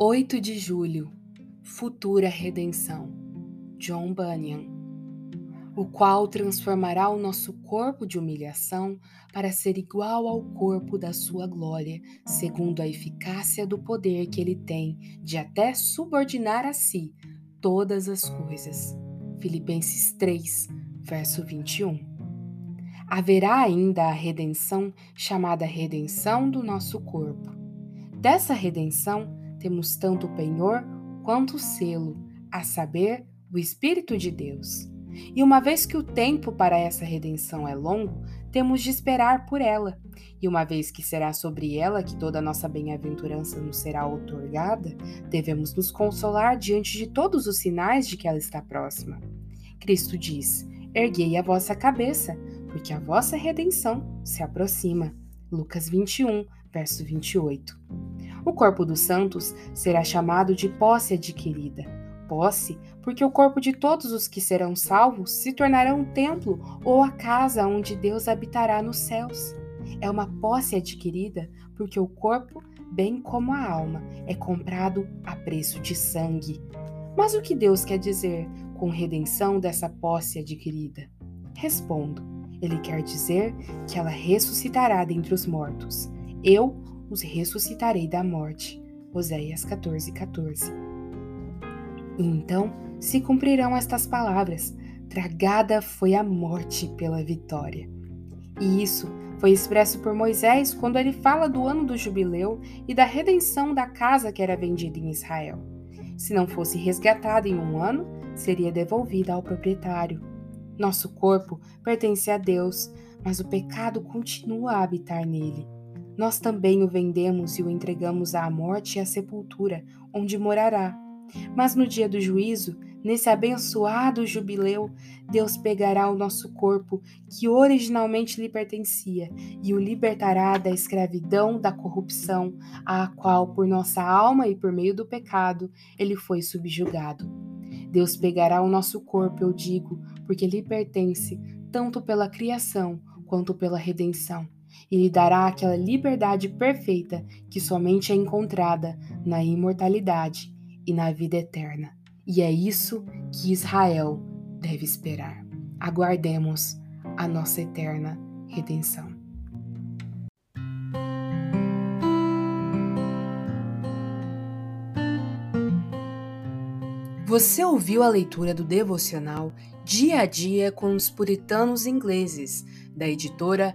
8 de julho Futura Redenção John Bunyan O qual transformará o nosso corpo de humilhação para ser igual ao corpo da sua glória, segundo a eficácia do poder que ele tem de até subordinar a si todas as coisas. Filipenses 3, verso 21. Haverá ainda a redenção chamada redenção do nosso corpo. Dessa redenção, temos tanto o penhor quanto o selo, a saber, o Espírito de Deus. E uma vez que o tempo para essa redenção é longo, temos de esperar por ela. E uma vez que será sobre ela que toda a nossa bem-aventurança nos será otorgada, devemos nos consolar diante de todos os sinais de que ela está próxima. Cristo diz: Erguei a vossa cabeça, porque a vossa redenção se aproxima. Lucas 21, verso 28. O corpo dos santos será chamado de posse adquirida. Posse, porque o corpo de todos os que serão salvos se tornará um templo ou a casa onde Deus habitará nos céus. É uma posse adquirida, porque o corpo, bem como a alma, é comprado a preço de sangue. Mas o que Deus quer dizer com redenção dessa posse adquirida? Respondo: Ele quer dizer que ela ressuscitará dentre os mortos. Eu os ressuscitarei da morte. Oséias 14, 14. E então se cumprirão estas palavras: tragada foi a morte pela vitória. E isso foi expresso por Moisés quando ele fala do ano do jubileu e da redenção da casa que era vendida em Israel. Se não fosse resgatada em um ano, seria devolvida ao proprietário. Nosso corpo pertence a Deus, mas o pecado continua a habitar nele nós também o vendemos e o entregamos à morte e à sepultura, onde morará. Mas no dia do juízo, nesse abençoado jubileu, Deus pegará o nosso corpo, que originalmente lhe pertencia, e o libertará da escravidão da corrupção, à qual, por nossa alma e por meio do pecado, ele foi subjugado. Deus pegará o nosso corpo, eu digo, porque lhe pertence, tanto pela criação quanto pela redenção e lhe dará aquela liberdade perfeita que somente é encontrada na imortalidade e na vida eterna. E é isso que Israel deve esperar. Aguardemos a nossa eterna redenção. Você ouviu a leitura do devocional Dia a Dia com os Puritanos Ingleses, da editora